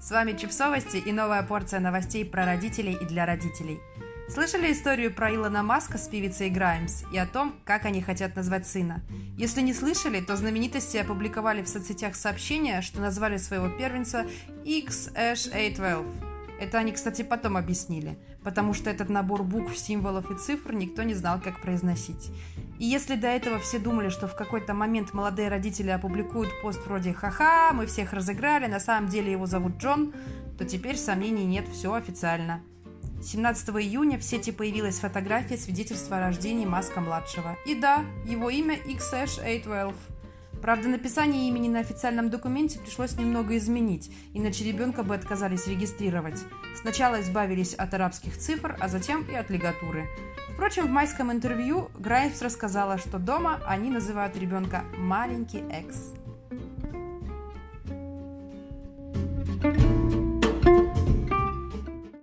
С вами Чипсовости и новая порция новостей про родителей и для родителей. Слышали историю про Илона Маска с певицей Граймс и о том, как они хотят назвать сына? Если не слышали, то знаменитости опубликовали в соцсетях сообщение, что назвали своего первенца XH812. Это они, кстати, потом объяснили, потому что этот набор букв, символов и цифр никто не знал, как произносить. И если до этого все думали, что в какой-то момент молодые родители опубликуют пост вроде «Ха-ха, мы всех разыграли, на самом деле его зовут Джон», то теперь сомнений нет, все официально. 17 июня в сети появилась фотография свидетельства о рождении Маска-младшего. И да, его имя XH812. Правда, написание имени на официальном документе пришлось немного изменить, иначе ребенка бы отказались регистрировать. Сначала избавились от арабских цифр, а затем и от лигатуры. Впрочем, в майском интервью Граймс рассказала, что дома они называют ребенка «маленький Экс».